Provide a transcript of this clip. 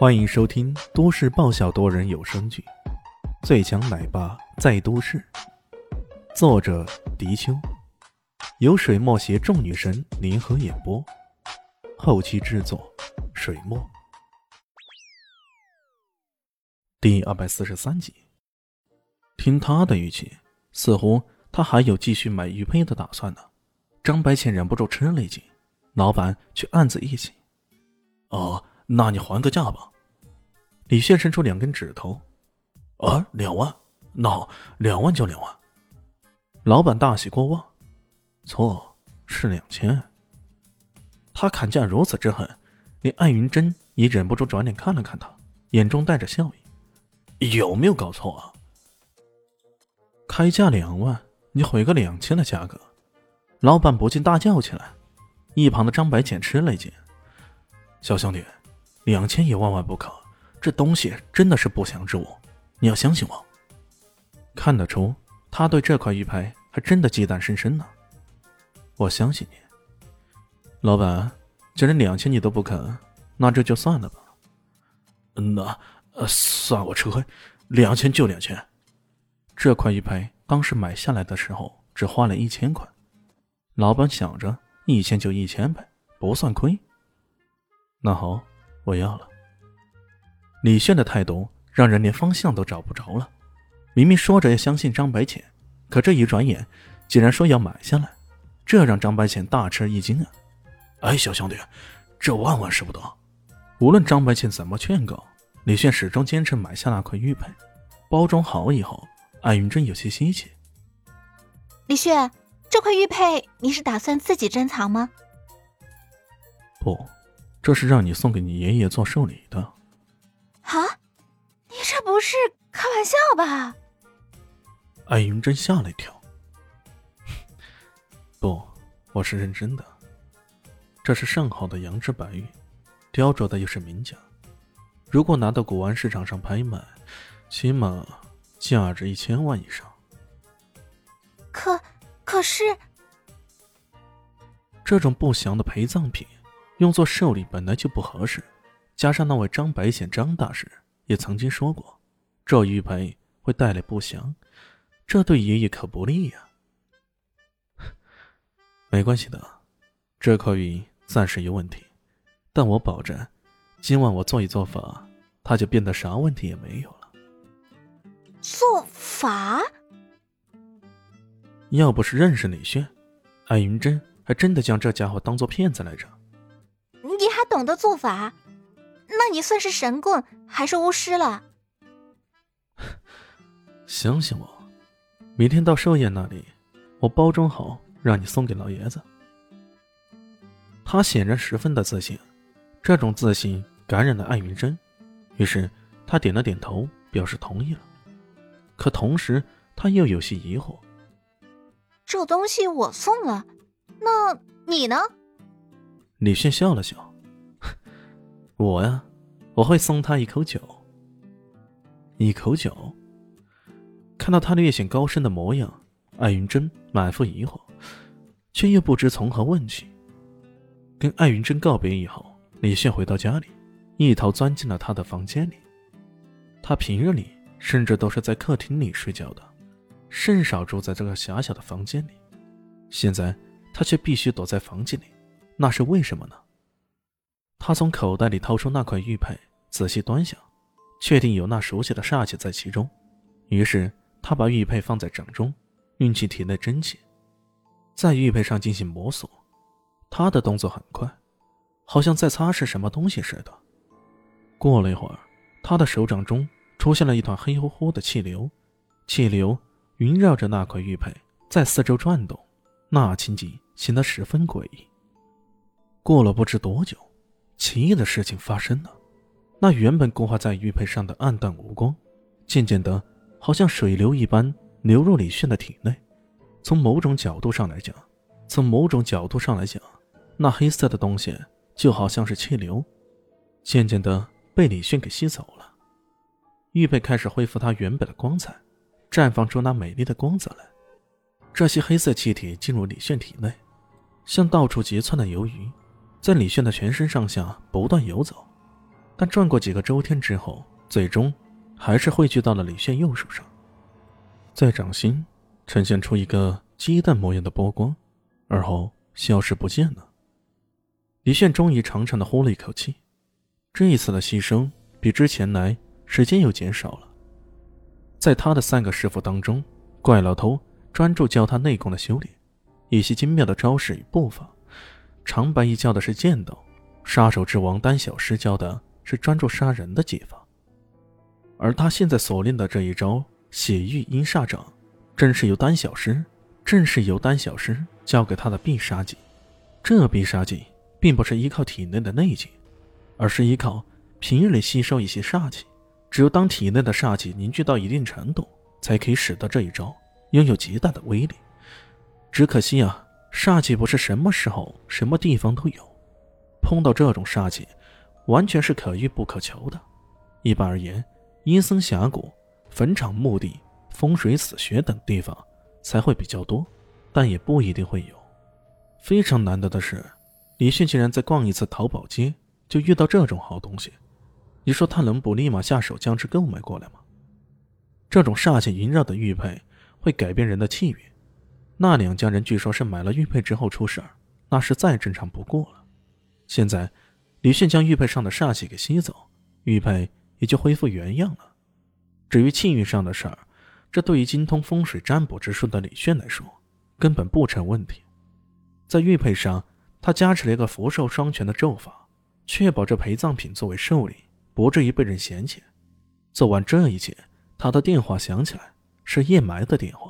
欢迎收听都市爆笑多人有声剧《最强奶爸在都市》，作者：迪秋，由水墨携众女神联合演播，后期制作：水墨。第二百四十三集，听他的语气，似乎他还有继续买玉佩的打算呢。张白浅忍不住吃了一惊，老板却暗自一喜：“哦。”那你还个价吧。李炫伸出两根指头，啊，两万，那好，两万就两万。老板大喜过望，错，是两千。他砍价如此之狠，连艾云珍也忍不住转脸看了看他，眼中带着笑意，有没有搞错啊？开价两万，你毁个两千的价格，老板不禁大叫起来。一旁的张白浅吃了一惊，小兄弟。两千也万万不可，这东西真的是不祥之物，你要相信我。看得出他对这块玉牌还真的忌惮深深呢。我相信你，老板，既然两千你都不肯，那这就算了吧。那呃，算我吃亏，两千就两千。这块玉牌当时买下来的时候只花了一千块，老板想着一千就一千呗，不算亏。那好。我要了。李炫的态度让人连方向都找不着了。明明说着要相信张白浅，可这一转眼，竟然说要买下来，这让张白浅大吃一惊啊！哎，小兄弟，这万万使不得！无论张白浅怎么劝告，李炫始终坚持买下那块玉佩。包装好以后，艾云珍有些稀奇。李炫，这块玉佩你是打算自己珍藏吗？不。这是让你送给你爷爷做寿礼的。啊，你这不是开玩笑吧？艾云真吓了一跳。不，我是认真的。这是上好的羊脂白玉，雕琢的又是名家。如果拿到古玩市场上拍卖，起码价值一千万以上。可，可是，这种不祥的陪葬品。用作寿礼本来就不合适，加上那位张白显张大师也曾经说过，这玉佩会带来不祥，这对爷爷可不利呀。没关系的，这块玉暂时有问题，但我保证，今晚我做一做法，它就变得啥问题也没有了。做法？要不是认识李轩，艾云珍还真的将这家伙当做骗子来着。你还懂得做法？那你算是神棍还是巫师了？相信我，明天到寿宴那里，我包装好让你送给老爷子。他显然十分的自信，这种自信感染了艾云珍，于是他点了点头，表示同意了。可同时他又有些疑惑：这东西我送了，那你呢？李迅笑了笑。我呀，我会送他一口酒。一口酒。看到他略显高深的模样，艾云珍满腹疑惑，却又不知从何问起。跟艾云珍告别以后，李炫回到家里，一头钻进了他的房间里。他平日里甚至都是在客厅里睡觉的，甚少住在这个狭小的房间里。现在他却必须躲在房间里，那是为什么呢？他从口袋里掏出那块玉佩，仔细端详，确定有那熟悉的煞气在其中。于是他把玉佩放在掌中，运气体内真气，在玉佩上进行摩挲。他的动作很快，好像在擦拭什么东西似的。过了一会儿，他的手掌中出现了一团黑乎乎的气流，气流萦绕着那块玉佩在四周转动，那情景显得十分诡异。过了不知多久。奇异的事情发生了，那原本固化在玉佩上的暗淡无光，渐渐的，好像水流一般流入李炫的体内。从某种角度上来讲，从某种角度上来讲，那黑色的东西就好像是气流，渐渐的被李炫给吸走了。玉佩开始恢复它原本的光彩，绽放出那美丽的光泽来。这些黑色气体进入李炫体内，像到处结窜的游鱼。在李炫的全身上下不断游走，但转过几个周天之后，最终还是汇聚到了李炫右手上，在掌心呈现出一个鸡蛋模样的波光，而后消失不见了。李炫终于长长的呼了一口气，这一次的牺牲比之前来时间又减少了。在他的三个师傅当中，怪老头专注教他内功的修炼，一些精妙的招式与步伐；长白一教的是剑道，杀手之王丹小师教的是专注杀人的技法。而他现在所练的这一招血玉阴煞掌，正是由丹小师，正是由丹小师教给他的必杀技。这必杀技。并不是依靠体内的内劲，而是依靠平日里吸收一些煞气。只有当体内的煞气凝聚到一定程度，才可以使得这一招拥有极大的威力。只可惜啊，煞气不是什么时候、什么地方都有，碰到这种煞气，完全是可遇不可求的。一般而言，阴森峡谷、坟场、墓地、风水死穴等地方才会比较多，但也不一定会有。非常难得的是。李迅竟然在逛一次淘宝街就遇到这种好东西，你说他能不立马下手将之购买过来吗？这种煞气萦绕的玉佩会改变人的气运，那两家人据说是买了玉佩之后出事儿，那是再正常不过了。现在李迅将玉佩上的煞气给吸走，玉佩也就恢复原样了。至于气运上的事儿，这对于精通风水占卜之术的李炫来说根本不成问题，在玉佩上。他加持了一个福寿双全的咒法，确保这陪葬品作为寿礼，不至于被人嫌弃。做完这一切，他的电话响起来，是叶埋的电话。